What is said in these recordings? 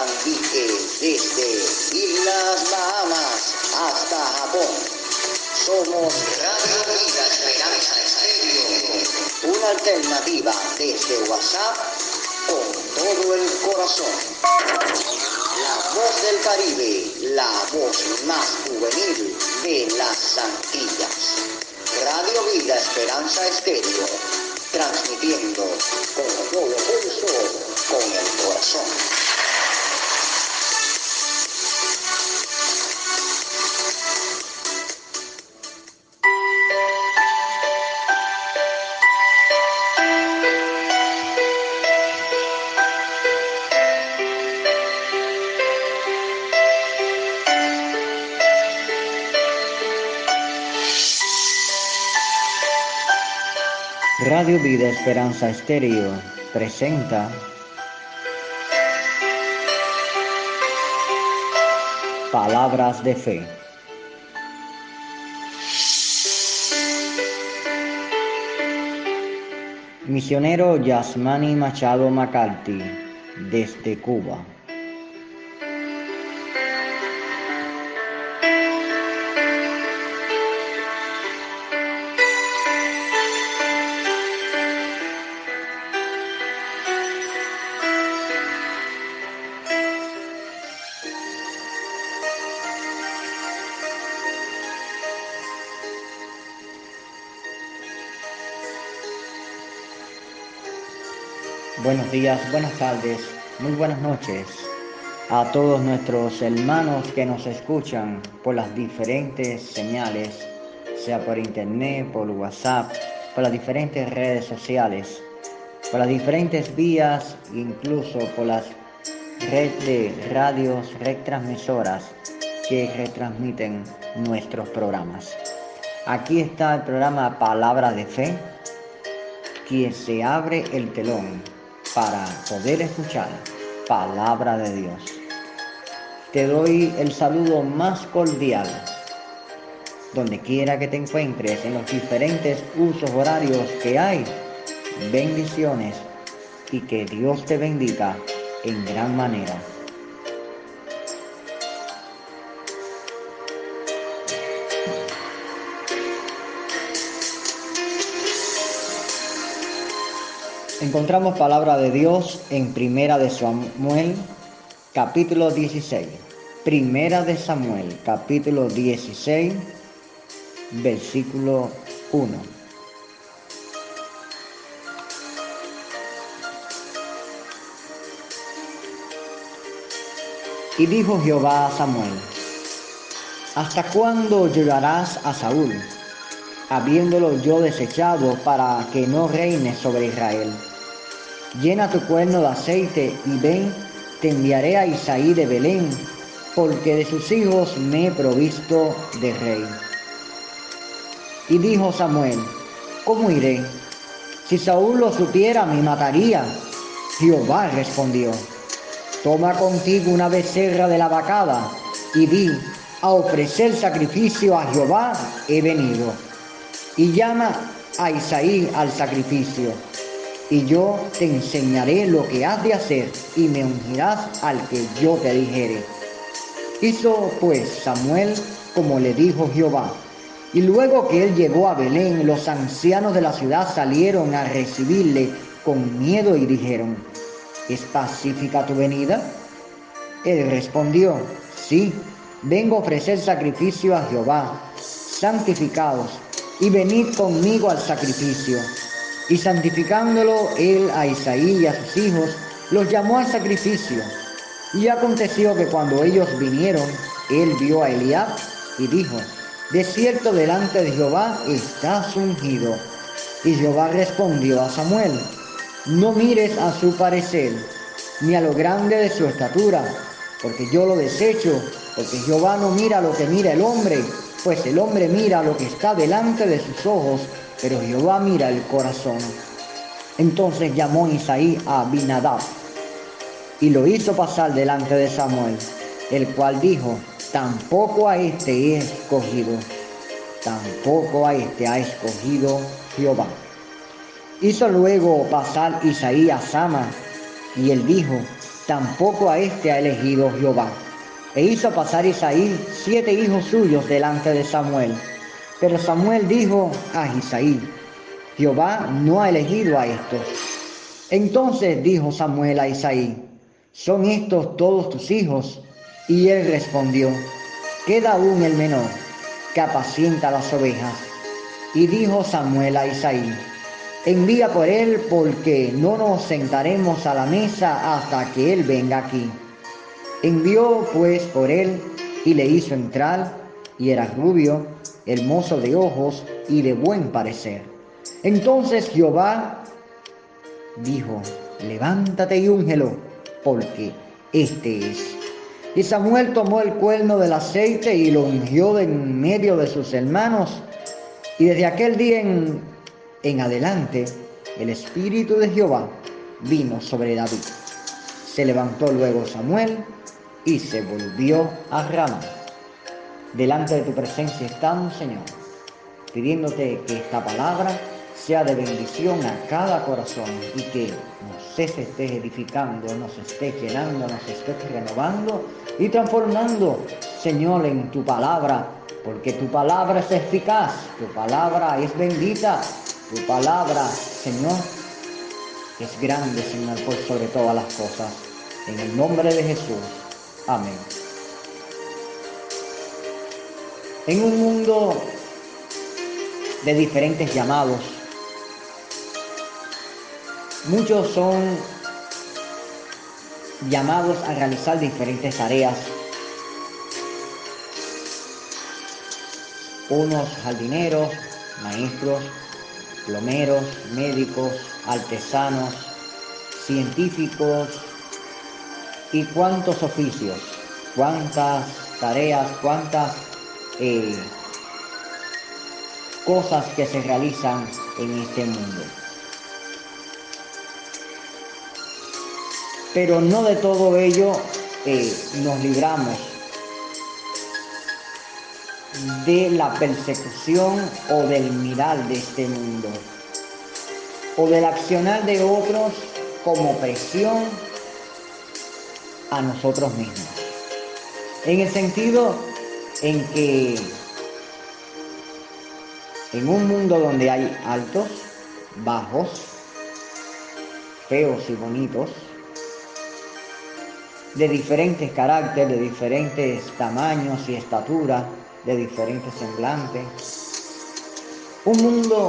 Desde Islas Bahamas hasta Japón. Somos Radio Vida Esperanza Estéreo, una alternativa desde WhatsApp con todo el corazón. La voz del Caribe, la voz más juvenil de las Antillas. Radio Vida Esperanza Estéreo, transmitiendo con todo pulso, con el corazón. Vida Esperanza Estéreo presenta Palabras de Fe. Misionero Yasmani Machado McCarthy, desde Cuba. Buenos días, buenas tardes, muy buenas noches a todos nuestros hermanos que nos escuchan por las diferentes señales, sea por internet, por WhatsApp, por las diferentes redes sociales, por las diferentes vías, incluso por las redes de radios retransmisoras que retransmiten nuestros programas. Aquí está el programa Palabra de Fe, quien se abre el telón para poder escuchar palabra de Dios. Te doy el saludo más cordial, donde quiera que te encuentres, en los diferentes usos horarios que hay. Bendiciones y que Dios te bendiga en gran manera. Encontramos palabra de Dios en Primera de Samuel, capítulo 16. Primera de Samuel, capítulo 16, versículo 1. Y dijo Jehová a Samuel, ¿hasta cuándo llorarás a Saúl, habiéndolo yo desechado para que no reine sobre Israel? Llena tu cuerno de aceite y ven, te enviaré a Isaí de Belén, porque de sus hijos me he provisto de rey. Y dijo Samuel, ¿cómo iré? Si Saúl lo supiera, me mataría. Jehová respondió, toma contigo una becerra de la vacada y di, a ofrecer sacrificio a Jehová he venido. Y llama a Isaí al sacrificio y yo te enseñaré lo que has de hacer y me ungirás al que yo te dijere. Hizo pues Samuel como le dijo Jehová. Y luego que él llegó a Belén, los ancianos de la ciudad salieron a recibirle con miedo y dijeron, ¿es pacífica tu venida? Él respondió, sí, vengo a ofrecer sacrificio a Jehová, santificados, y venid conmigo al sacrificio. Y santificándolo él a Isaí y a sus hijos, los llamó al sacrificio. Y aconteció que cuando ellos vinieron, él vio a Eliab y dijo, de cierto delante de Jehová estás ungido. Y Jehová respondió a Samuel, no mires a su parecer, ni a lo grande de su estatura, porque yo lo desecho, porque Jehová no mira lo que mira el hombre, pues el hombre mira lo que está delante de sus ojos, pero Jehová mira el corazón. Entonces llamó Isaí a Abinadab y lo hizo pasar delante de Samuel, el cual dijo, tampoco a este he escogido. tampoco a este ha escogido Jehová. Hizo luego pasar Isaías a Sama, y él dijo, tampoco a este ha elegido Jehová. E hizo pasar Isaí siete hijos suyos delante de Samuel. Pero Samuel dijo a Isaí, Jehová no ha elegido a estos. Entonces dijo Samuel a Isaí, ¿son estos todos tus hijos? Y él respondió, queda aún el menor, que apacienta las ovejas. Y dijo Samuel a Isaí, envía por él porque no nos sentaremos a la mesa hasta que él venga aquí. Envió pues por él y le hizo entrar, y era rubio, hermoso de ojos y de buen parecer. Entonces Jehová dijo, levántate y úngelo, porque este es. Y Samuel tomó el cuerno del aceite y lo ungió en medio de sus hermanos. Y desde aquel día en, en adelante, el Espíritu de Jehová vino sobre David. Se levantó luego Samuel y se volvió a Ramá. Delante de tu presencia estamos, Señor, pidiéndote que esta palabra sea de bendición a cada corazón y que nos estés edificando, nos estés llenando, nos estés renovando y transformando, Señor, en tu palabra, porque tu palabra es eficaz, tu palabra es bendita, tu palabra, Señor, es grande, Señor, por sobre todas las cosas. En el nombre de Jesús. Amén. En un mundo de diferentes llamados, muchos son llamados a realizar diferentes tareas. Unos jardineros, maestros, plomeros, médicos, artesanos, científicos y cuántos oficios, cuántas tareas, cuántas eh, cosas que se realizan en este mundo. Pero no de todo ello eh, nos libramos de la persecución o del mirar de este mundo, o del accionar de otros como presión a nosotros mismos. En el sentido en que en un mundo donde hay altos, bajos, feos y bonitos, de diferentes caracteres, de diferentes tamaños y estatura, de diferentes semblantes. Un mundo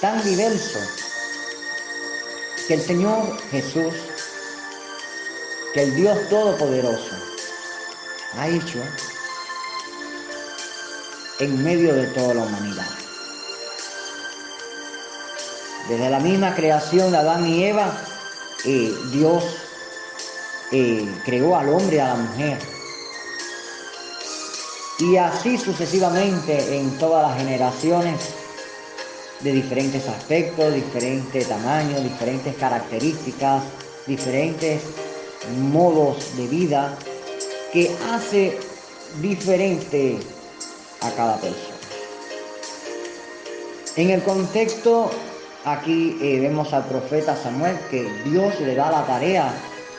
tan diverso que el Señor Jesús, que el Dios Todopoderoso ha hecho en medio de toda la humanidad. Desde la misma creación de Adán y Eva, eh, Dios eh, creó al hombre y a la mujer y así sucesivamente en todas las generaciones de diferentes aspectos, diferentes tamaños, diferentes características, diferentes modos de vida que hace diferente a cada persona. En el contexto, aquí eh, vemos al profeta Samuel que Dios le da la tarea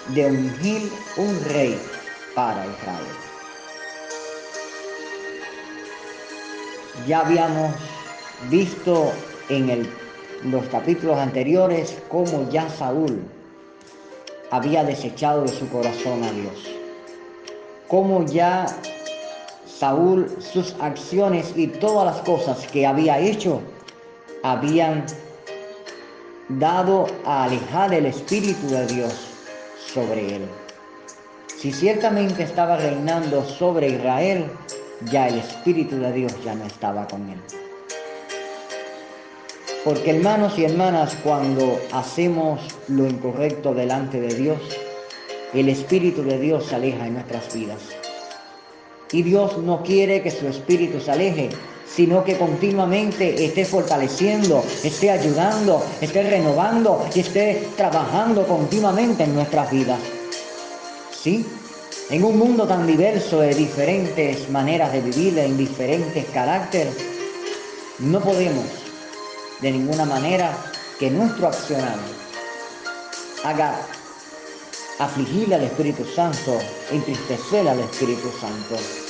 de ungir un rey para Israel. Ya habíamos visto en los capítulos anteriores cómo ya Saúl había desechado de su corazón a Dios. Cómo ya Saúl, sus acciones y todas las cosas que había hecho habían dado a alejar el Espíritu de Dios sobre él. Si ciertamente estaba reinando sobre Israel, ya el Espíritu de Dios ya no estaba con él. Porque hermanos y hermanas, cuando hacemos lo incorrecto delante de Dios, el Espíritu de Dios se aleja en nuestras vidas. Y Dios no quiere que su Espíritu se aleje, sino que continuamente esté fortaleciendo, esté ayudando, esté renovando y esté trabajando continuamente en nuestras vidas. ¿Sí? En un mundo tan diverso de diferentes maneras de vivir, en diferentes caracteres, No podemos de ninguna manera que nuestro accionar haga afligir al Espíritu Santo, entristecer al Espíritu Santo.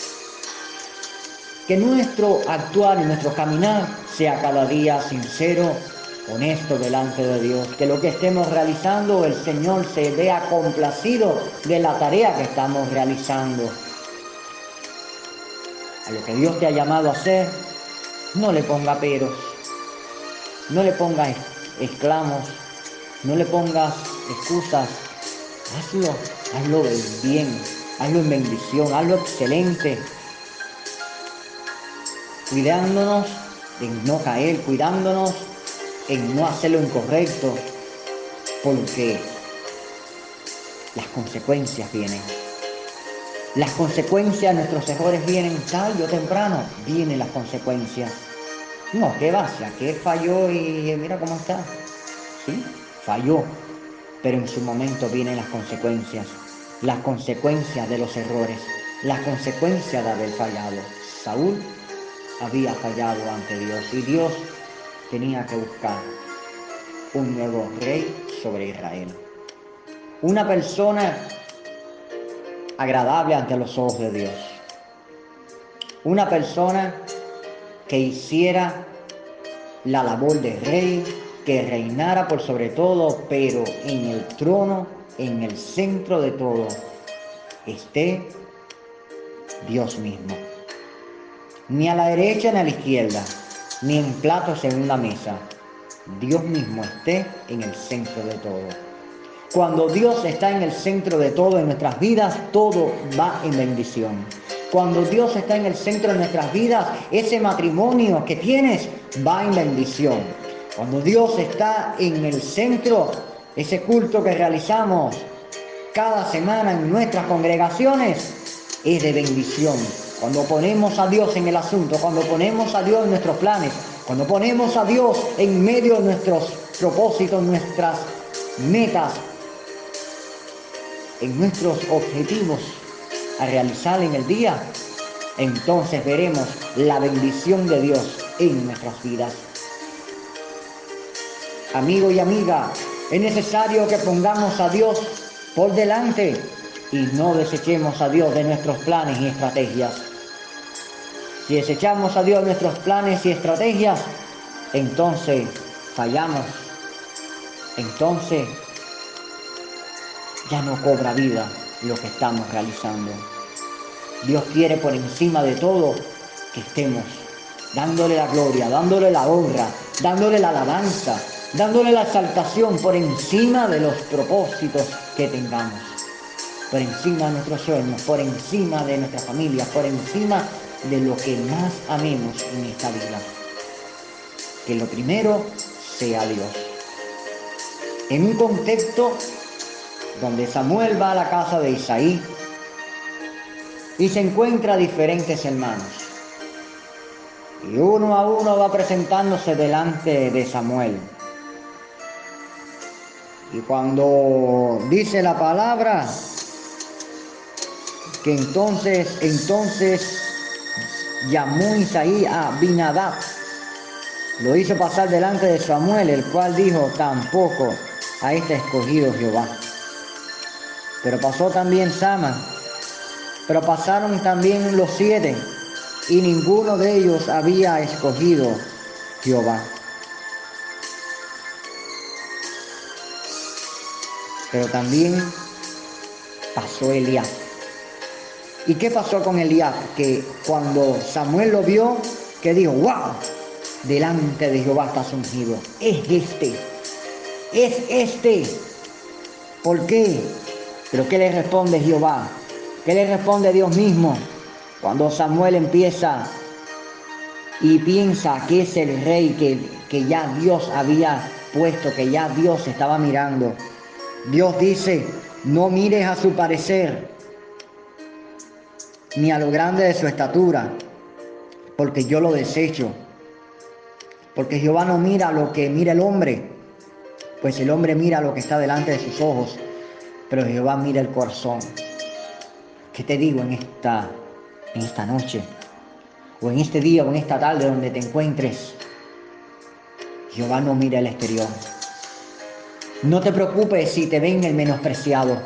Que nuestro actuar y nuestro caminar sea cada día sincero, honesto delante de Dios. Que lo que estemos realizando, el Señor se vea complacido de la tarea que estamos realizando. A lo que Dios te ha llamado a hacer, no le ponga peros, no le pongas exclamos, no le pongas excusas. Hazlo, hazlo bien, hazlo en bendición, hazlo excelente. Cuidándonos en no caer, cuidándonos en no hacer lo incorrecto, porque las consecuencias vienen. Las consecuencias de nuestros errores vienen tarde o temprano, vienen las consecuencias. No, ¿qué va? que falló y mira cómo está. Sí, falló, pero en su momento vienen las consecuencias. Las consecuencias de los errores, las consecuencias de haber fallado. Saúl había fallado ante Dios y Dios tenía que buscar un nuevo rey sobre Israel. Una persona agradable ante los ojos de Dios. Una persona que hiciera la labor de rey, que reinara por sobre todo, pero en el trono, en el centro de todo, esté Dios mismo. Ni a la derecha ni a la izquierda, ni en platos en una mesa. Dios mismo esté en el centro de todo. Cuando Dios está en el centro de todo en nuestras vidas, todo va en bendición. Cuando Dios está en el centro de nuestras vidas, ese matrimonio que tienes va en bendición. Cuando Dios está en el centro, ese culto que realizamos cada semana en nuestras congregaciones es de bendición. Cuando ponemos a Dios en el asunto, cuando ponemos a Dios en nuestros planes, cuando ponemos a Dios en medio de nuestros propósitos, nuestras metas, en nuestros objetivos a realizar en el día, entonces veremos la bendición de Dios en nuestras vidas. Amigo y amiga, es necesario que pongamos a Dios por delante y no desechemos a Dios de nuestros planes y estrategias. Si desechamos a Dios nuestros planes y estrategias, entonces fallamos. Entonces ya no cobra vida lo que estamos realizando. Dios quiere por encima de todo que estemos dándole la gloria, dándole la honra, dándole la alabanza, dándole la exaltación por encima de los propósitos que tengamos, por encima de nuestros sueños, por encima de nuestra familia, por encima de lo que más amemos en esta vida. Que lo primero sea Dios. En un contexto donde Samuel va a la casa de Isaí y se encuentra diferentes hermanos. Y uno a uno va presentándose delante de Samuel. Y cuando dice la palabra, que entonces, entonces llamó Isaí a Binadab. Lo hizo pasar delante de Samuel, el cual dijo, tampoco a este escogido Jehová. Pero pasó también Sama, pero pasaron también los siete, y ninguno de ellos había escogido Jehová. Pero también pasó Elías. ¿Y qué pasó con Elías? Que cuando Samuel lo vio, que dijo, wow, delante de Jehová está ungido. Es este, es este. ¿Por qué? Pero ¿qué le responde Jehová? ¿Qué le responde Dios mismo? Cuando Samuel empieza y piensa que es el rey que, que ya Dios había puesto, que ya Dios estaba mirando. Dios dice, no mires a su parecer, ni a lo grande de su estatura, porque yo lo desecho. Porque Jehová no mira lo que mira el hombre, pues el hombre mira lo que está delante de sus ojos, pero Jehová mira el corazón. ¿Qué te digo en esta, en esta noche? o en este día o en esta tarde donde te encuentres, Jehová no mira el exterior. No te preocupes si te ven el menospreciado.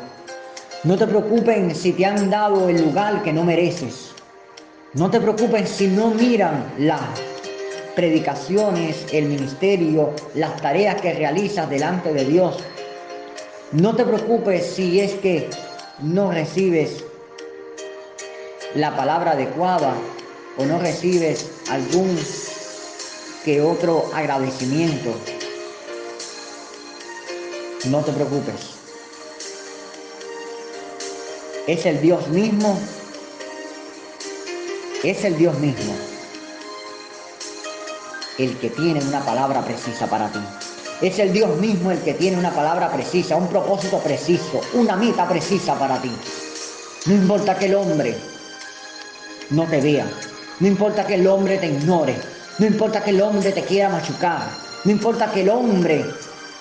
No te preocupes si te han dado el lugar que no mereces. No te preocupes si no miran las predicaciones, el ministerio, las tareas que realizas delante de Dios. No te preocupes si es que no recibes la palabra adecuada o no recibes algún que otro agradecimiento. No te preocupes. Es el Dios mismo. Es el Dios mismo el que tiene una palabra precisa para ti. Es el Dios mismo el que tiene una palabra precisa, un propósito preciso, una meta precisa para ti. No importa que el hombre no te vea, no importa que el hombre te ignore, no importa que el hombre te quiera machucar, no importa que el hombre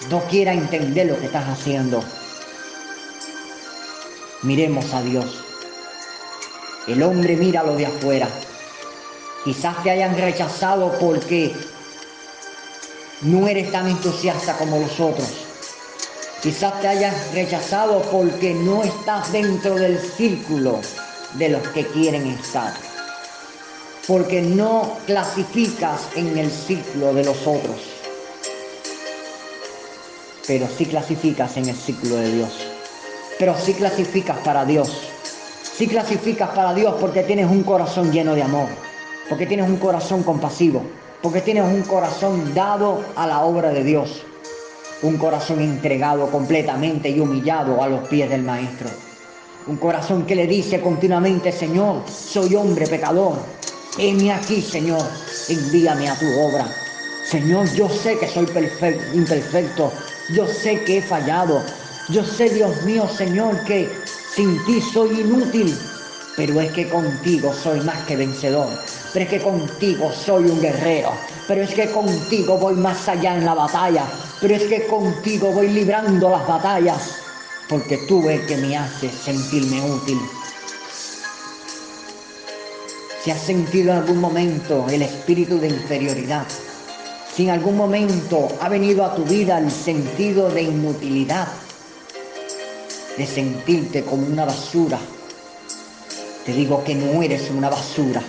no quiera entender lo que estás haciendo. Miremos a Dios. El hombre mira lo de afuera. Quizás te hayan rechazado porque no eres tan entusiasta como los otros. Quizás te hayan rechazado porque no estás dentro del círculo de los que quieren estar. Porque no clasificas en el ciclo de los otros. Pero sí clasificas en el ciclo de Dios. Pero sí clasificas para Dios. Sí clasificas para Dios porque tienes un corazón lleno de amor. Porque tienes un corazón compasivo. Porque tienes un corazón dado a la obra de Dios. Un corazón entregado completamente y humillado a los pies del Maestro. Un corazón que le dice continuamente, Señor, soy hombre pecador. Heme aquí, Señor, envíame a tu obra. Señor, yo sé que soy perfecto, imperfecto. Yo sé que he fallado. Yo sé, Dios mío, Señor, que sin ti soy inútil. Pero es que contigo soy más que vencedor. Pero es que contigo soy un guerrero. Pero es que contigo voy más allá en la batalla. Pero es que contigo voy librando las batallas porque tú es que me haces sentirme útil. Si has sentido en algún momento el espíritu de inferioridad, si en algún momento ha venido a tu vida el sentido de inutilidad, de sentirte como una basura, te digo que no eres una basura.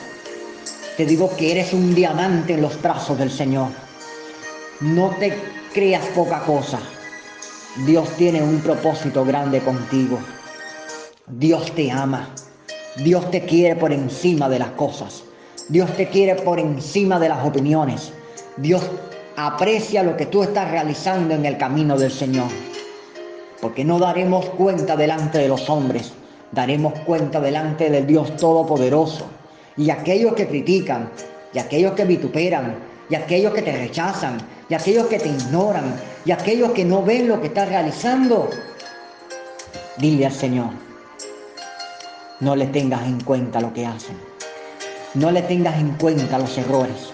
Te digo que eres un diamante en los brazos del Señor. No te creas poca cosa. Dios tiene un propósito grande contigo. Dios te ama. Dios te quiere por encima de las cosas. Dios te quiere por encima de las opiniones. Dios aprecia lo que tú estás realizando en el camino del Señor. Porque no daremos cuenta delante de los hombres, daremos cuenta delante del Dios Todopoderoso. Y aquellos que critican, y aquellos que vituperan, y aquellos que te rechazan, y aquellos que te ignoran, y aquellos que no ven lo que estás realizando, dile al Señor, no le tengas en cuenta lo que hacen, no le tengas en cuenta los errores,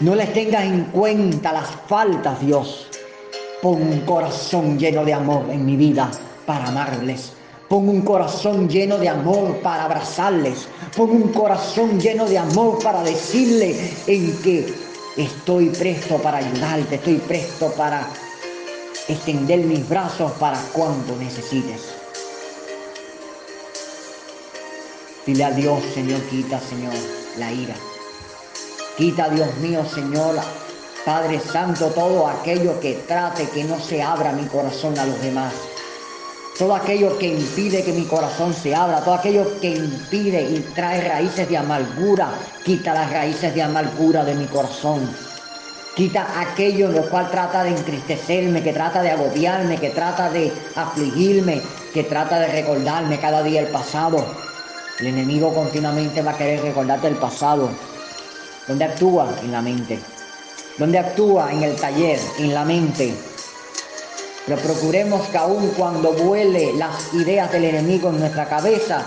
no le tengas en cuenta las faltas, Dios. Pon un corazón lleno de amor en mi vida para amarles. Pon un corazón lleno de amor para abrazarles. Pon un corazón lleno de amor para decirle en que estoy presto para ayudarte, estoy presto para extender mis brazos para cuando necesites. Dile a Dios, Señor, quita, Señor, la ira. Quita, Dios mío, Señor, Padre Santo, todo aquello que trate que no se abra mi corazón a los demás. Todo aquello que impide que mi corazón se abra, todo aquello que impide y trae raíces de amargura, quita las raíces de amargura de mi corazón. Quita aquello en lo cual trata de entristecerme, que trata de agobiarme, que trata de afligirme, que trata de recordarme cada día el pasado. El enemigo continuamente va a querer recordarte el pasado. ¿Dónde actúa? En la mente. ¿Dónde actúa? En el taller, en la mente. Pero procuremos que aun cuando vuele las ideas del enemigo en nuestra cabeza,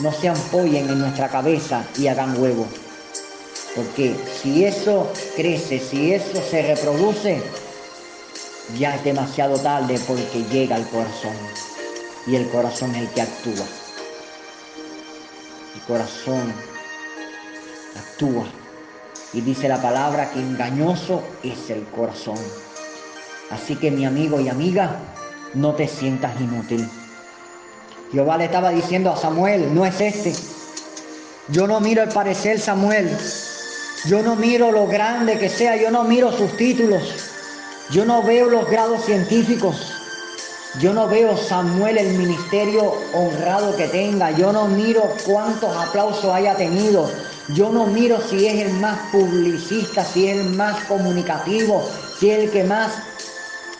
no se ampollen en nuestra cabeza y hagan huevo. Porque si eso crece, si eso se reproduce, ya es demasiado tarde porque llega al corazón. Y el corazón es el que actúa. El corazón actúa. Y dice la palabra que engañoso es el corazón. Así que mi amigo y amiga, no te sientas inútil. Jehová le estaba diciendo a Samuel, no es este. Yo no miro el parecer Samuel. Yo no miro lo grande que sea. Yo no miro sus títulos. Yo no veo los grados científicos. Yo no veo Samuel el ministerio honrado que tenga. Yo no miro cuántos aplausos haya tenido. Yo no miro si es el más publicista, si es el más comunicativo, si es el que más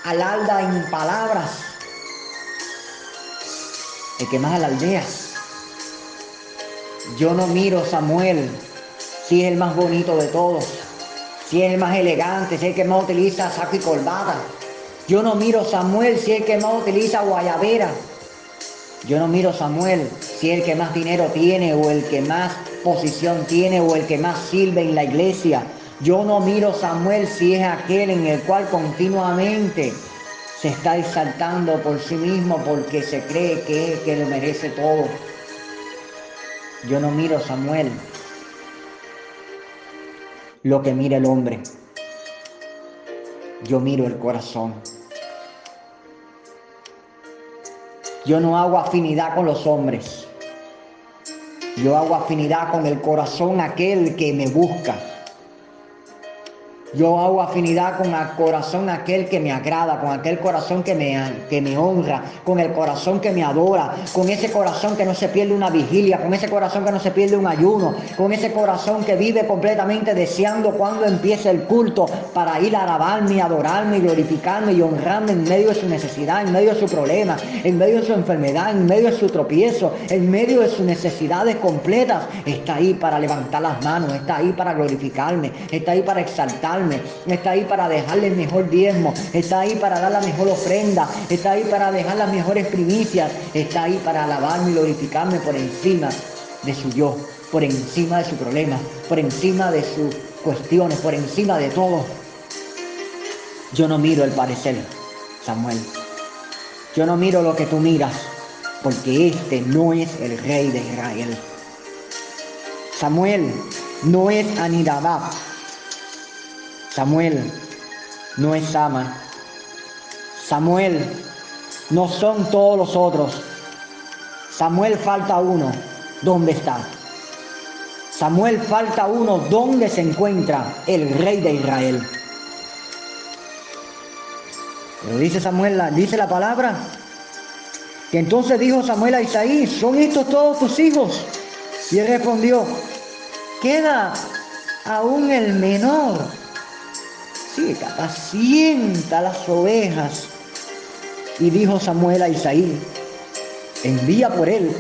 alalda en palabras, el que más alardea. Yo no miro Samuel si es el más bonito de todos, si es el más elegante, si es el que más utiliza saco y corbata. Yo no miro Samuel si es el que más utiliza guayabera. Yo no miro Samuel si es el que más dinero tiene o el que más posición tiene o el que más sirve en la iglesia. Yo no miro Samuel si es aquel en el cual continuamente se está exaltando por sí mismo porque se cree que, que lo merece todo. Yo no miro Samuel lo que mira el hombre. Yo miro el corazón. Yo no hago afinidad con los hombres. Yo hago afinidad con el corazón aquel que me busca. Yo hago afinidad con el corazón aquel que me agrada, con aquel corazón que me, que me honra, con el corazón que me adora, con ese corazón que no se pierde una vigilia, con ese corazón que no se pierde un ayuno, con ese corazón que vive completamente deseando cuando empiece el culto para ir a alabarme, adorarme, glorificarme y honrarme en medio de su necesidad, en medio de su problema, en medio de su enfermedad, en medio de su tropiezo, en medio de sus necesidades completas. Está ahí para levantar las manos, está ahí para glorificarme, está ahí para exaltarme está ahí para dejarle el mejor diezmo, está ahí para dar la mejor ofrenda, está ahí para dejar las mejores primicias, está ahí para alabarme y glorificarme por encima de su yo, por encima de su problema, por encima de sus cuestiones, por encima de todo. Yo no miro el parecer, Samuel. Yo no miro lo que tú miras, porque este no es el rey de Israel. Samuel no es Anidabab, Samuel no es Sama. Samuel no son todos los otros. Samuel falta uno. ¿Dónde está? Samuel falta uno. ¿Dónde se encuentra el rey de Israel? Pero dice Samuel, dice la palabra, que entonces dijo Samuel a Isaí, ¿son estos todos tus hijos? Y él respondió, queda aún el menor sí, apacienta las ovejas. Y dijo Samuel a Isaí, envía por él,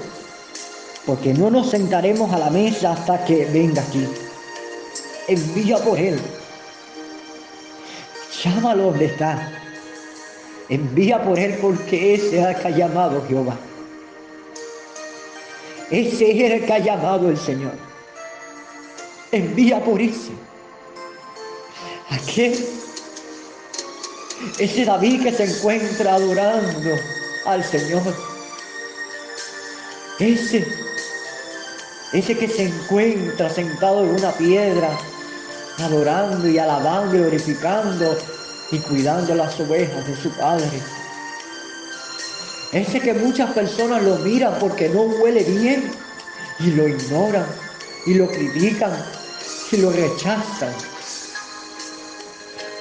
porque no nos sentaremos a la mesa hasta que venga aquí. Envía por él. Llámalo donde está. Envía por él porque ese es el que ha llamado Jehová. Ese es el que ha llamado el Señor. Envía por ese. ¿A qué? Ese David que se encuentra adorando al Señor. Ese, ese que se encuentra sentado en una piedra, adorando y alabando y glorificando y cuidando las ovejas de su Padre. Ese que muchas personas lo miran porque no huele bien y lo ignoran y lo critican y lo rechazan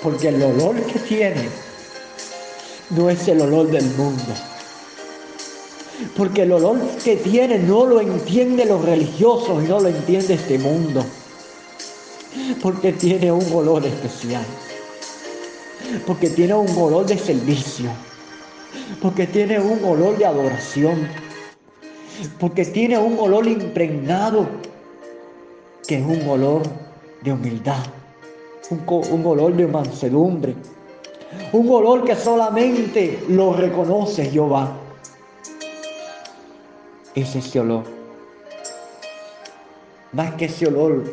porque el olor que tiene no es el olor del mundo. Porque el olor que tiene no lo entiende los religiosos y no lo entiende este mundo. Porque tiene un olor especial. Porque tiene un olor de servicio. Porque tiene un olor de adoración. Porque tiene un olor impregnado que es un olor de humildad un, olor de mansedumbre, un olor que solamente lo reconoce Jehová. Es ese olor. Más que ese olor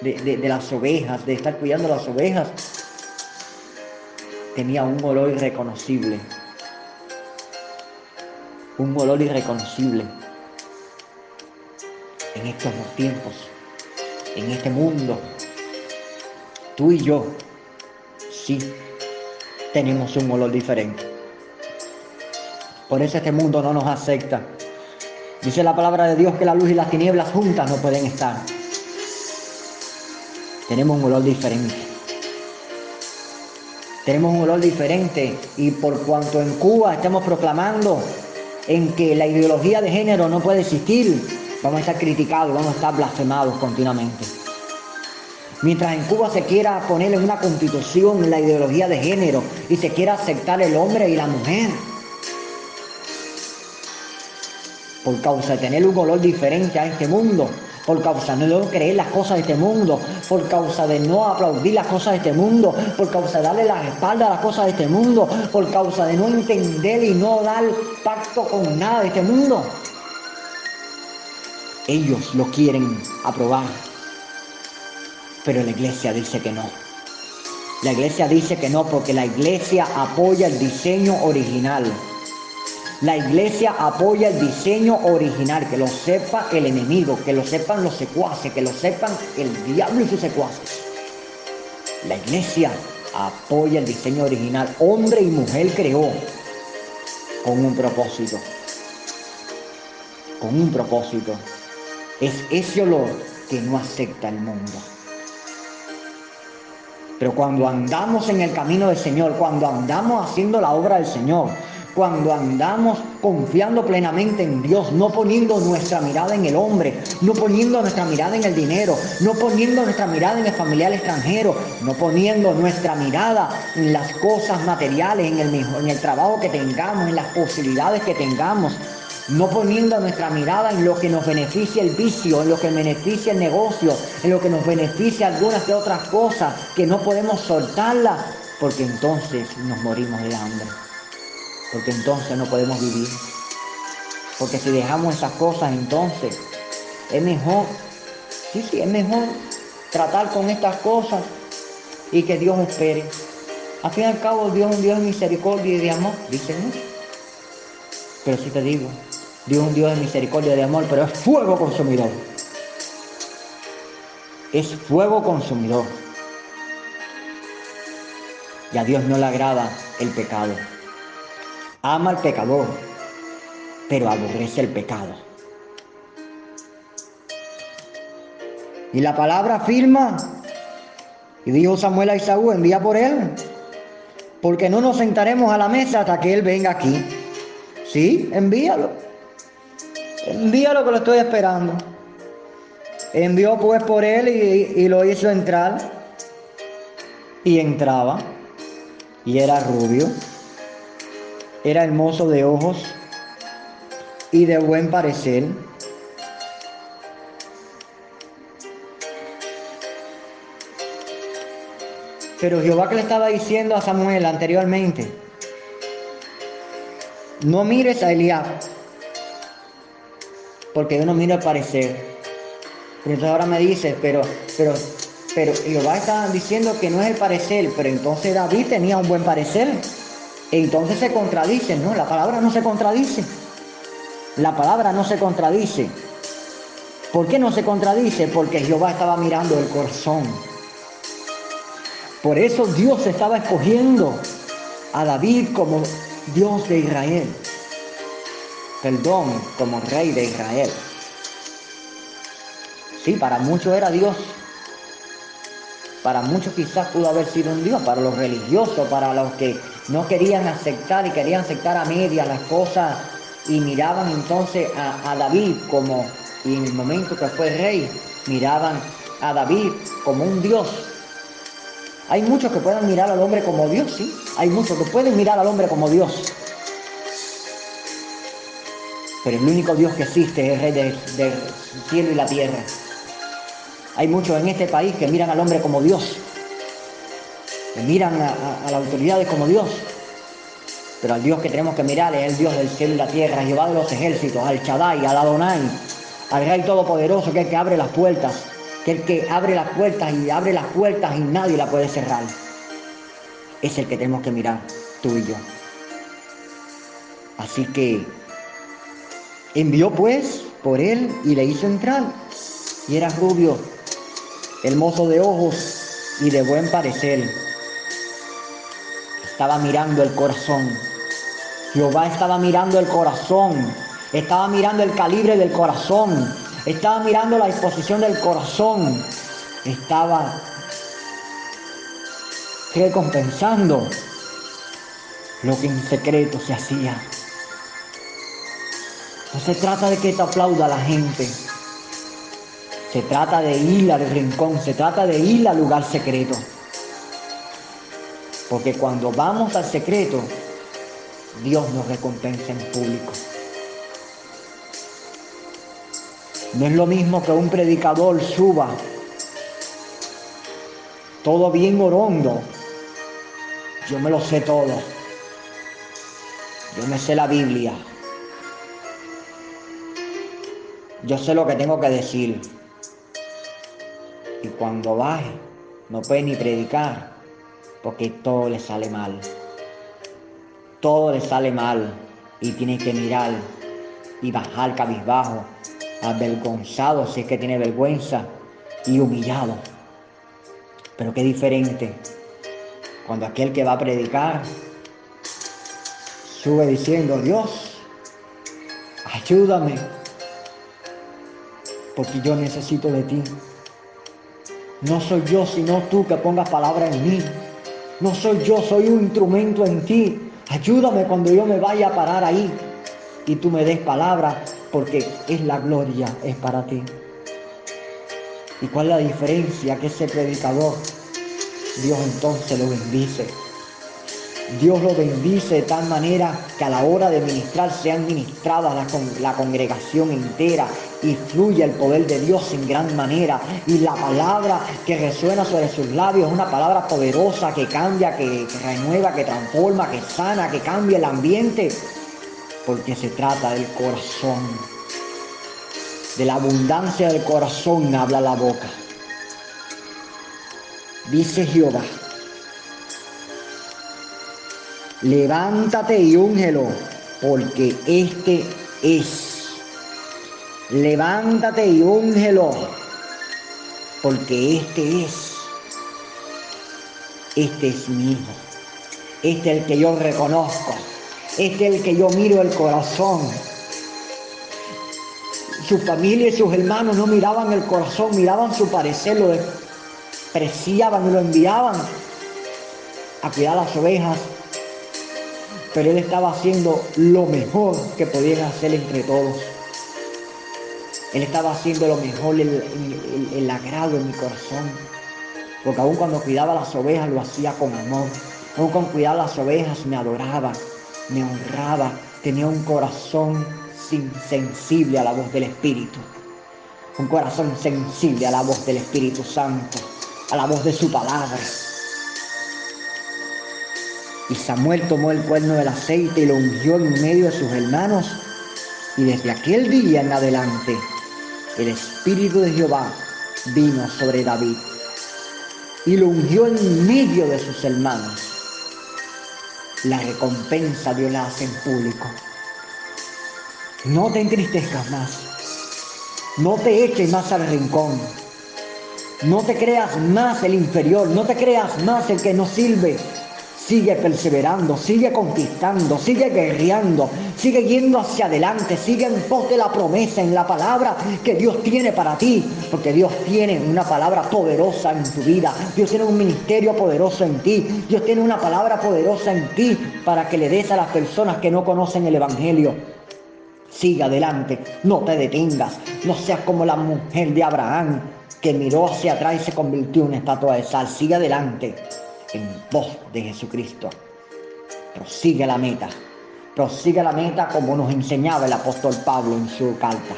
de, de, las ovejas, de estar cuidando las ovejas, tenía un olor irreconocible. Un olor irreconocible en estos tiempos en este mundo, tú y yo, sí, tenemos un olor diferente. Por eso este mundo no nos acepta. Dice la palabra de Dios que la luz y las tinieblas juntas no pueden estar. Tenemos un olor diferente. Tenemos un olor diferente y por cuanto en Cuba estamos proclamando en que la ideología de género no puede existir, vamos a estar criticados, vamos a estar blasfemados continuamente. Mientras en Cuba se quiera poner en una constitución la ideología de género y se quiera aceptar el hombre y la mujer, por causa de tener un olor diferente a este mundo, por causa de no creer las cosas de este mundo, por causa de no aplaudir las cosas de este mundo, por causa de darle la espalda a las cosas de este mundo, por causa de no entender y no dar pacto con nada de este mundo. Ellos lo quieren aprobar, pero la iglesia dice que no. La iglesia dice que no porque la iglesia apoya el diseño original. La iglesia apoya el diseño original, que lo sepa el enemigo, que lo sepan los secuaces, que lo sepan el diablo y sus secuaces. La iglesia apoya el diseño original. Hombre y mujer creó con un propósito. Con un propósito. Es ese olor que no acepta el mundo. Pero cuando andamos en el camino del Señor, cuando andamos haciendo la obra del Señor, cuando andamos confiando plenamente en Dios, no poniendo nuestra mirada en el hombre, no poniendo nuestra mirada en el dinero, no poniendo nuestra mirada en el familiar extranjero, no poniendo nuestra mirada en las cosas materiales, en el, en el trabajo que tengamos, en las posibilidades que tengamos, no poniendo nuestra mirada en lo que nos beneficia el vicio, en lo que beneficia el negocio, en lo que nos beneficia algunas de otras cosas que no podemos soltarlas, porque entonces nos morimos de hambre, porque entonces no podemos vivir, porque si dejamos esas cosas entonces es mejor, sí, sí, es mejor tratar con estas cosas y que Dios espere. Al fin y al cabo Dios es un Dios de misericordia y de amor, dice mucho. Pero si te digo, Dios es un Dios de misericordia de amor, pero es fuego consumidor. Es fuego consumidor. Y a Dios no le agrada el pecado. Ama al pecador, pero aborrece el pecado. Y la palabra afirma, y dijo Samuel a Isaú, envía por él, porque no nos sentaremos a la mesa hasta que él venga aquí. Sí, envíalo. Envíalo que lo estoy esperando. Envió pues por él y, y, lo hizo entrar. Y entraba. Y era rubio. Era hermoso de ojos. Y de buen parecer. Pero Jehová que le estaba diciendo a Samuel anteriormente, no mires a Eliab, porque yo no miro el parecer. Pero entonces ahora me dice, pero, pero, pero Jehová está diciendo que no es el parecer, pero entonces David tenía un buen parecer. Entonces se contradice, no, la palabra no se contradice. La palabra no se contradice. ¿Por qué no se contradice? Porque Jehová estaba mirando el corazón. Por eso Dios estaba escogiendo a David como Dios de Israel. Perdón, como rey de Israel. Sí, para muchos era Dios. Para muchos quizás pudo haber sido un Dios, para los religiosos, para los que no querían aceptar y querían aceptar a media las cosas y miraban entonces a, a David como, y en el momento que fue rey, miraban a David como un Dios hay muchos que pueden mirar al hombre como Dios, sí. Hay muchos que pueden mirar al hombre como Dios. Pero el único Dios que existe es el Rey del cielo y la tierra. Hay muchos en este país que miran al hombre como Dios. Que miran a, las autoridades como Dios. Pero al Dios que tenemos que mirar es el Dios del cielo y la tierra, Jehová de los ejércitos, al Shaddai, al Adonai, al Rey Todopoderoso, que es el que abre las puertas que el que abre las puertas y abre las puertas y nadie la puede cerrar. Es el que tenemos que mirar, tú y yo. Así que envió pues por él y le hizo entrar. Y era rubio hermoso de ojos y de buen parecer. Estaba mirando el corazón. Jehová estaba mirando el corazón. Estaba mirando el calibre del corazón. Estaba mirando la disposición del corazón. Estaba recompensando lo que en secreto se hacía. No se trata de que te aplauda la gente. Se trata de ir al rincón, se trata de ir al lugar secreto. Porque cuando vamos al secreto, Dios nos recompensa en público. No es lo mismo que un predicador suba todo bien orondo. Yo me lo sé todo. Yo me sé la Biblia. Yo sé lo que tengo que decir. Y cuando baje, no puede ni predicar, porque todo le sale mal. Todo le sale mal y tiene que mirar y bajar cabizbajo, avergonzado si es que tiene vergüenza y humillado. Pero qué diferente cuando aquel que va a predicar sube diciendo, Dios, ayúdame, porque yo necesito de ti. No soy yo, sino tú que pongas palabra en mí. No soy yo, soy un instrumento en ti. Ayúdame cuando yo me vaya a parar ahí y tú me des palabra, porque es la gloria, es para ti. ¿Y cuál es la diferencia? Que ese predicador, Dios entonces lo bendice. Dios lo bendice de tal manera que a la hora de ministrar sean ministradas la, la congregación entera y fluye el poder de Dios en gran manera. Y la palabra que resuena sobre sus labios es una palabra poderosa que cambia, que, renueva, que transforma, que sana, que cambia el ambiente. Porque se trata del corazón. De la abundancia del corazón habla la boca. Dice Jehová levántate y úngelo, porque este es. Levántate y úngelo, porque este es. Este es mi hijo. Este es el que yo reconozco. Este es el que yo miro el corazón. Su familia y sus hermanos no miraban el corazón, miraban su parecer, lo despreciaban y lo enviaban a cuidar las ovejas pero él estaba haciendo lo mejor que podían hacer entre todos. Él estaba haciendo lo mejor, el, agrado en mi corazón. Porque aún cuando cuidaba las ovejas lo hacía con amor. Aún cuando cuidaba las ovejas me adoraba, me honraba. Tenía un corazón sensible a la voz del Espíritu. Un corazón sensible a la voz del Espíritu Santo, a la voz de su palabra. Y Samuel tomó el cuerno del aceite y lo ungió en medio de sus hermanos. Y desde aquel día en adelante, el Espíritu de Jehová vino sobre David. Y lo ungió en medio de sus hermanos. La recompensa Dios la hace en público. No te entristezcas más. No te eches más al rincón. No te creas más el inferior. No te creas más el que no sirve Sigue perseverando, sigue conquistando, sigue guerreando, sigue yendo hacia adelante, sigue en pos de la promesa, en la palabra que Dios tiene para ti, porque Dios tiene una palabra poderosa en tu vida, Dios tiene un ministerio poderoso en ti, Dios tiene una palabra poderosa en ti para que le des a las personas que no conocen el Evangelio. Sigue adelante, no te detengas, no seas como la mujer de Abraham que miró hacia atrás y se convirtió en una estatua de sal. Sigue adelante en voz de Jesucristo. Prosigue la meta. Prosigue la meta como nos enseñaba el apóstol Pablo en su carta.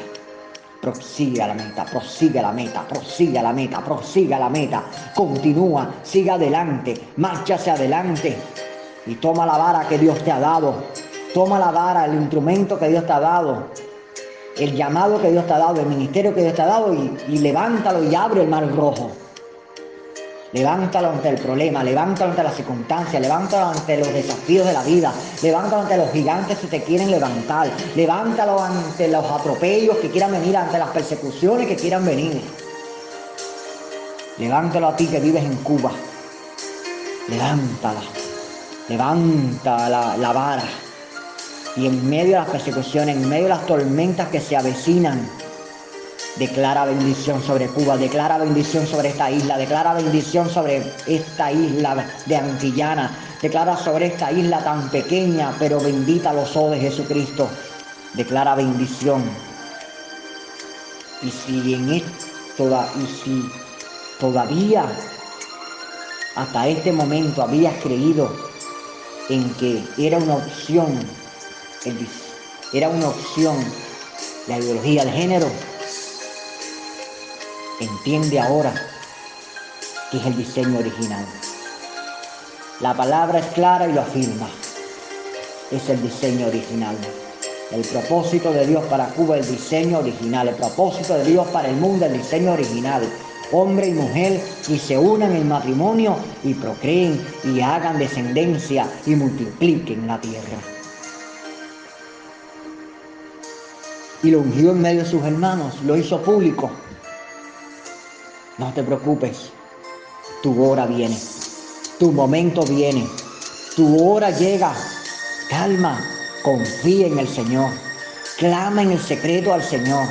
Prosigue la meta, prosigue la meta, prosigue la meta, prosigue la meta. Continúa, sigue adelante, marcha hacia adelante y toma la vara que Dios te ha dado. Toma la vara, el instrumento que Dios te ha dado, el llamado que Dios te ha dado, el ministerio que Dios te ha dado y, y levántalo y abre el mar rojo. Levántalo ante el problema, levántalo ante las circunstancias, levántalo ante los desafíos de la vida, levántalo ante los gigantes que te quieren levantar, levántalo ante los atropellos que quieran venir, ante las persecuciones que quieran venir. Levántalo a ti que vives en Cuba. Levántala. Levanta la, la vara. Y en medio de las persecuciones, en medio de las tormentas que se avecinan, declara bendición sobre Cuba, declara bendición sobre esta isla, declara bendición sobre esta isla de Antillana, declara sobre esta isla tan pequeña, pero bendita los ojos de Jesucristo, declara bendición. Y si en esto, y si todavía hasta este momento habías creído en que era una opción, era una opción la ideología de género, entiende ahora que es el diseño original. La palabra es clara y lo afirma. Es el diseño original. El propósito de Dios para Cuba el diseño original. El propósito de Dios para el mundo el diseño original. Hombre y mujer y se unan en matrimonio y procreen y hagan descendencia y multipliquen la tierra. Y lo ungió en medio de sus hermanos, lo hizo público no te preocupes, tu hora viene, tu momento viene, tu hora llega. Calma, confía en el Señor, clama en el secreto al Señor,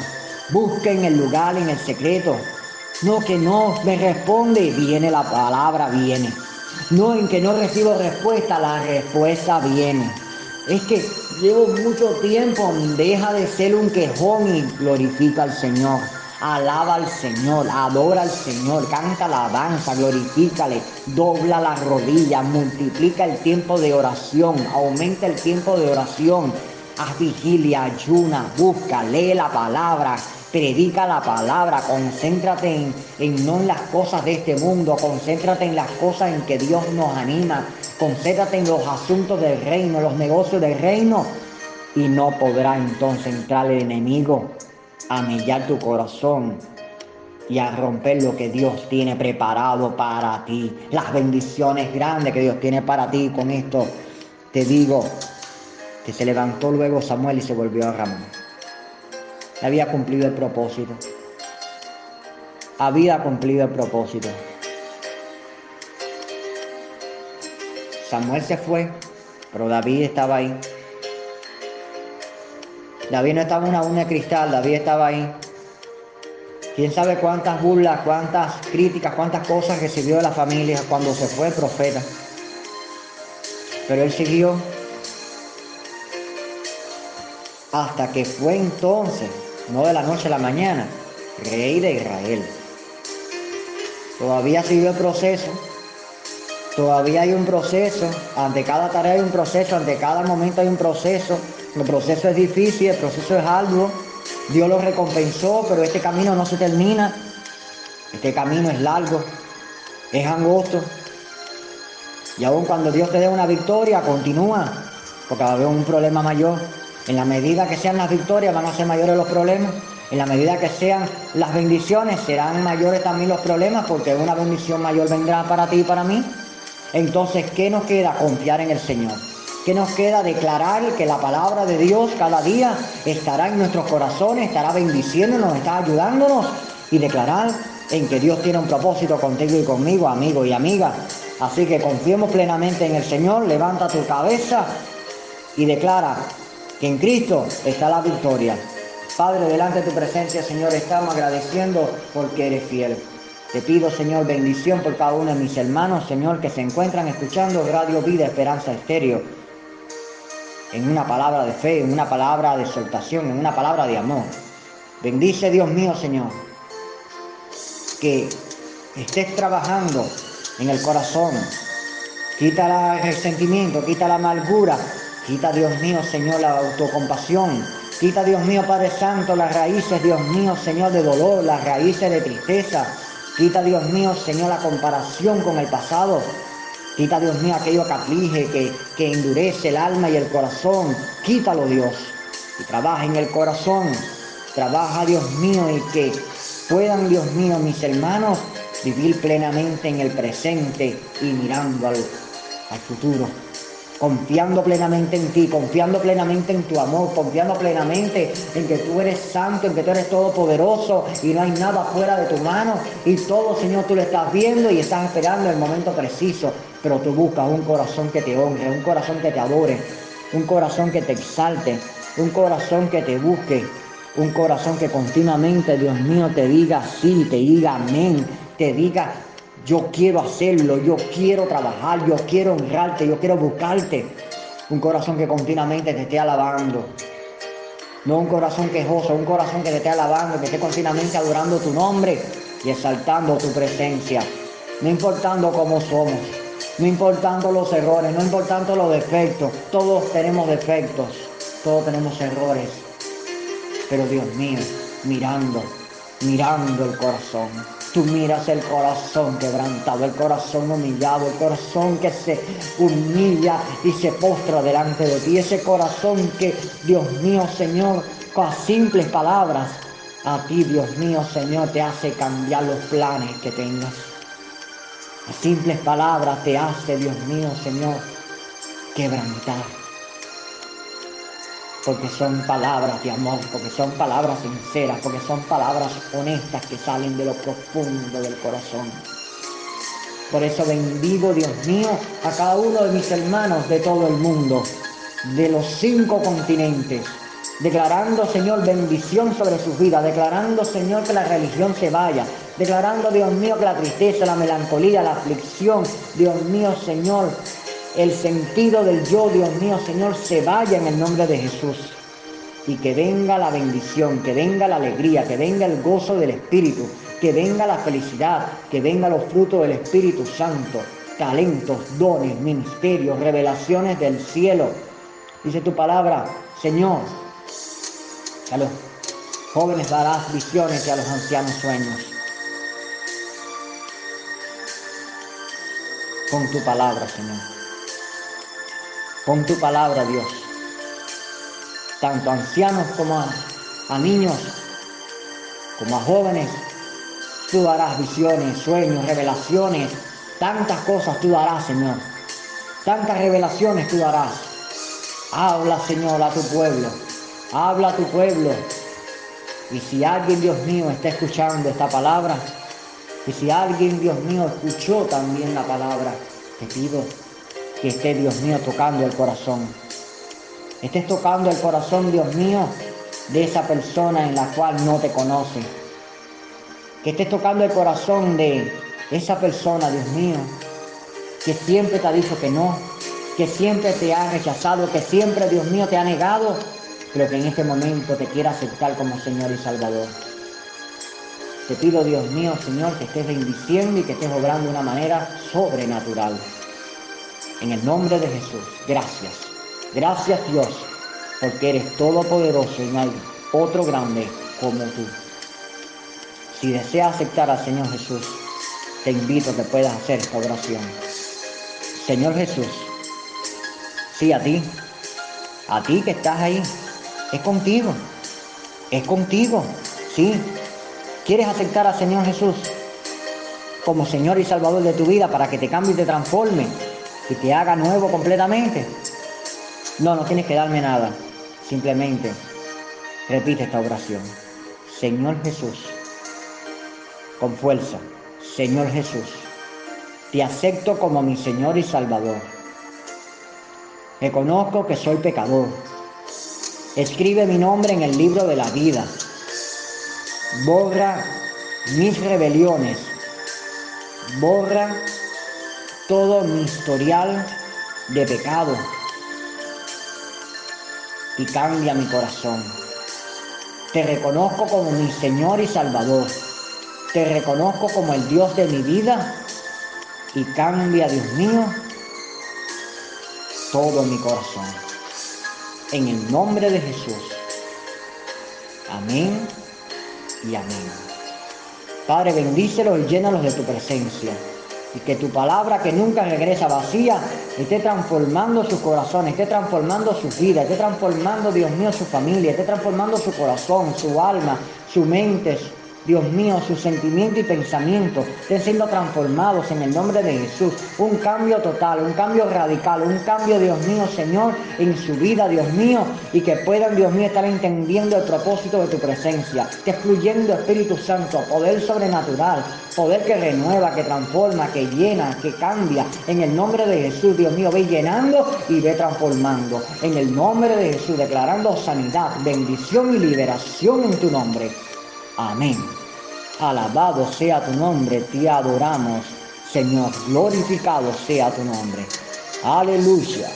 busca en el lugar en el secreto. No que no me responde, viene la palabra, viene. No en que no recibo respuesta, la respuesta viene. Es que llevo mucho tiempo, deja de ser un quejón y glorifica al Señor. Alaba al Señor, adora al Señor, canta la danza, glorifícale, dobla las rodillas, multiplica el tiempo de oración, aumenta el tiempo de oración, haz vigilia, ayuna, busca, lee la palabra, predica la palabra, concéntrate en, en, no en las cosas de este mundo, concéntrate en las cosas en que Dios nos anima, concéntrate en los asuntos del reino, los negocios del reino, y no podrá entonces entrar el enemigo a mellar tu corazón y a romper lo que Dios tiene preparado para ti. Las bendiciones grandes que Dios tiene para ti. Con esto te digo que se levantó luego Samuel y se volvió a Ramón. Había cumplido el propósito. Había cumplido el propósito. Samuel se fue, pero David estaba ahí. David no estaba en una uña de cristal, David estaba ahí. Quién sabe cuántas burlas, cuántas críticas, cuántas cosas recibió de la familia cuando se fue profeta. Pero él siguió hasta que fue entonces, no de la noche a la mañana, rey de Israel. Todavía siguió el proceso, todavía hay un proceso, ante cada tarea hay un proceso, ante cada momento hay un proceso, el proceso es difícil, el proceso es algo. Dios lo recompensó, pero este camino no se termina. Este camino es largo, es angosto. Y aun cuando Dios te dé una victoria, continúa, porque va a haber un problema mayor. En la medida que sean las victorias, van a ser mayores los problemas. En la medida que sean las bendiciones, serán mayores también los problemas, porque una bendición mayor vendrá para ti y para mí. Entonces, ¿qué nos queda? Confiar en el Señor. ¿Qué nos queda? Declarar que la palabra de Dios cada día estará en nuestros corazones, estará bendiciéndonos, está ayudándonos y declarar en que Dios tiene un propósito contigo y conmigo, amigo y amiga. Así que confiemos plenamente en el Señor, levanta tu cabeza y declara que en Cristo está la victoria. Padre, delante de tu presencia, Señor, estamos agradeciendo porque eres fiel. Te pido, Señor, bendición por cada uno de mis hermanos, Señor, que se encuentran escuchando Radio Vida Esperanza Estéreo en una palabra de fe, en una palabra de exaltación, en una palabra de amor. Bendice Dios mío, Señor, que estés trabajando en el corazón. Quita el resentimiento, quita la amargura, quita Dios mío, Señor, la autocompasión. Quita Dios mío, Padre Santo, las raíces, Dios mío, Señor, de dolor, las raíces de tristeza. Quita Dios mío, Señor, la comparación con el pasado. Quita, Dios mío, aquello que aflige, que, que endurece el alma y el corazón. Quítalo, Dios. Y trabaja en el corazón. Trabaja, Dios mío, y que puedan, Dios mío, mis hermanos, vivir plenamente en el presente y mirando al, al futuro. Confiando plenamente en ti, confiando plenamente en tu amor, confiando plenamente en que tú eres santo, en que tú eres todopoderoso y no hay nada fuera de tu mano. Y todo, Señor, tú lo estás viendo y estás esperando el momento preciso. Pero tú buscas un corazón que te honre, un corazón que te adore, un corazón que te exalte, un corazón que te busque, un corazón que continuamente, Dios mío, te diga sí, te diga amén, te diga yo quiero hacerlo, yo quiero trabajar, yo quiero honrarte, yo quiero buscarte. Un corazón que continuamente te esté alabando. No un corazón quejoso, un corazón que te esté alabando, que esté continuamente adorando tu nombre y exaltando tu presencia. No importando cómo somos, no importando los errores, no importando los defectos. Todos tenemos defectos, todos tenemos errores. Pero Dios mío, mirando, mirando el corazón Tú miras el corazón quebrantado, el corazón humillado, el corazón que se humilla y se postra delante de ti. Ese corazón que, Dios mío, Señor, con simples palabras, a ti, Dios mío, Señor, te hace cambiar los planes que tengas. A simples palabras te hace, Dios mío, Señor, quebrantar porque son palabras de amor, porque son palabras sinceras, porque son palabras honestas que salen de lo profundo del corazón. Por eso bendigo, Dios mío, a cada uno de mis hermanos de todo el mundo, de los cinco continentes, declarando, Señor, bendición sobre sus vidas, declarando, Señor, que la religión se vaya, declarando, Dios mío, que la tristeza, la melancolía, la aflicción, Dios mío, Señor, el sentido del yo, Dios mío, Señor, se vaya en el nombre de Jesús. Y que venga la bendición, que venga la alegría, que venga el gozo del Espíritu, que venga la felicidad, que venga los frutos del Espíritu Santo, talentos, dones, ministerios, revelaciones del cielo. Dice tu palabra, Señor, a los jóvenes darás visiones y a los ancianos sueños. Con tu palabra, Señor. Con tu palabra, Dios. Tanto a ancianos como a, niños, como a jóvenes, tú darás visiones, sueños, revelaciones, tantas cosas tú darás, Señor. Tantas revelaciones tú darás. Habla, Señor, a tu pueblo. Habla a tu pueblo. Y si alguien, Dios mío, está escuchando esta palabra, y si alguien, Dios mío, escuchó también la palabra, te pido que esté, Dios mío, tocando el corazón. Estés tocando el corazón, Dios mío, de esa persona en la cual no te conoce. Que estés tocando el corazón de esa persona, Dios mío, que siempre te ha dicho que no, que siempre te ha rechazado, que siempre, Dios mío, te ha negado, pero que en este momento te quiera aceptar como Señor y Salvador. Te pido, Dios mío, Señor, que estés bendiciendo y que estés obrando de una manera sobrenatural. En el nombre de Jesús, gracias. Gracias Dios, porque eres todopoderoso y no hay otro grande como tú. Si deseas aceptar al Señor Jesús, te invito a que puedas hacer esta oración. Señor Jesús, sí a ti, a ti que estás ahí, es contigo, es contigo, sí. ¿Quieres aceptar al Señor Jesús como Señor y Salvador de tu vida para que te cambie y te transforme? Y te haga nuevo completamente. No, no tienes que darme nada. Simplemente repite esta oración. Señor Jesús, con fuerza, Señor Jesús, te acepto como mi Señor y Salvador. Reconozco que soy pecador. Escribe mi nombre en el libro de la vida. Borra mis rebeliones. Borra todo mi historial de pecado y cambia mi corazón. Te reconozco como mi Señor y Salvador. Te reconozco como el Dios de mi vida y cambia, Dios mío, todo mi corazón. En el nombre de Jesús. Amén y amén. Padre, bendícelos y llénalos de tu presencia y que tu palabra que nunca regresa vacía esté transformando sus corazones, esté transformando sus vidas, esté transformando, Dios mío, su familia, esté transformando su corazón, su alma, su mente, Dios mío, sus sentimientos y pensamientos estén siendo transformados en el nombre de Jesús. Un cambio total, un cambio radical, un cambio, Dios mío, Señor, en su vida, Dios mío, y que puedan, Dios mío, estar entendiendo el propósito de tu presencia, que fluyendo Espíritu Santo, poder sobrenatural, poder que renueva, que transforma, que llena, que cambia. En el nombre de Jesús, Dios mío, ve llenando y ve transformando. En el nombre de Jesús, declarando sanidad, bendición y liberación en tu nombre. Amén. Alabado sea tu nombre, te adoramos, Señor. Glorificado sea tu nombre. Aleluya.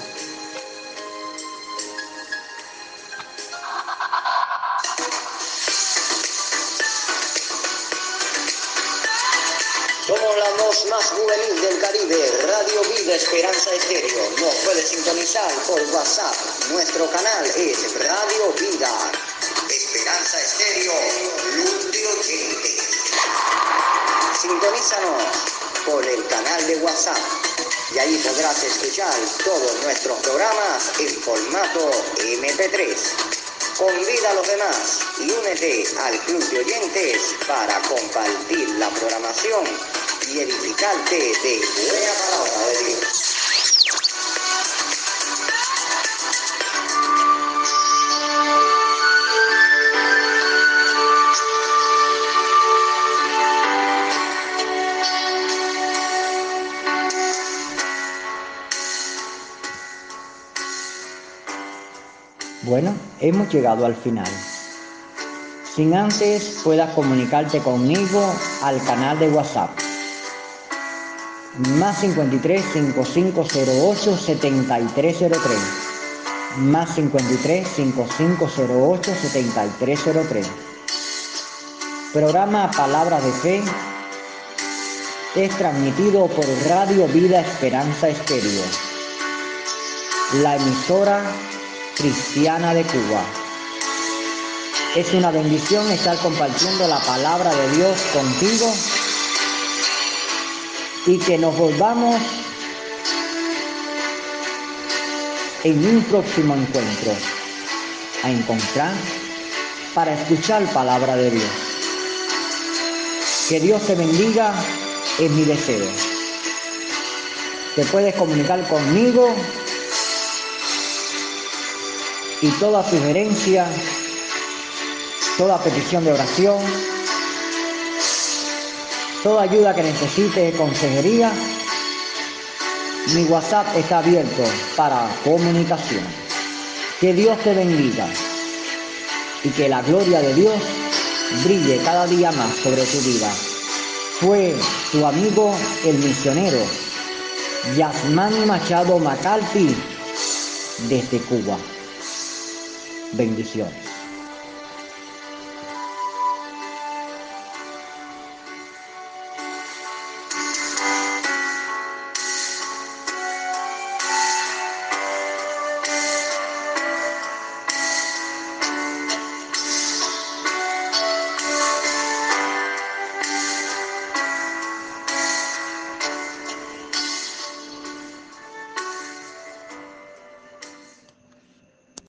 Somos la voz más juvenil del Caribe, Radio Vida Esperanza Estéreo. Nos puede sintonizar por WhatsApp. Nuestro canal es Radio Vida Esperanza Estéreo, Luz de. Sintonízanos por el canal de WhatsApp y ahí podrás escuchar todos nuestros programas en formato MP3. Convida a los demás y únete al club de oyentes para compartir la programación y edificarte de buena palabra de Dios. Hemos llegado al final. Sin antes puedas comunicarte conmigo al canal de WhatsApp. Más 53 5508 7303. Más 53 5508 7303. Programa Palabra de Fe es transmitido por Radio Vida Esperanza Estéreo. La emisora cristiana de Cuba. Es una bendición estar compartiendo la palabra de Dios contigo y que nos volvamos en un próximo encuentro a encontrar para escuchar palabra de Dios. Que Dios te bendiga es mi deseo. Te puedes comunicar conmigo y toda sugerencia, toda petición de oración, toda ayuda que necesite consejería, mi WhatsApp está abierto para comunicación. Que Dios te bendiga y que la gloria de Dios brille cada día más sobre tu vida. Fue tu amigo el misionero Yasmán Machado Macalpi desde Cuba. Bendiciones.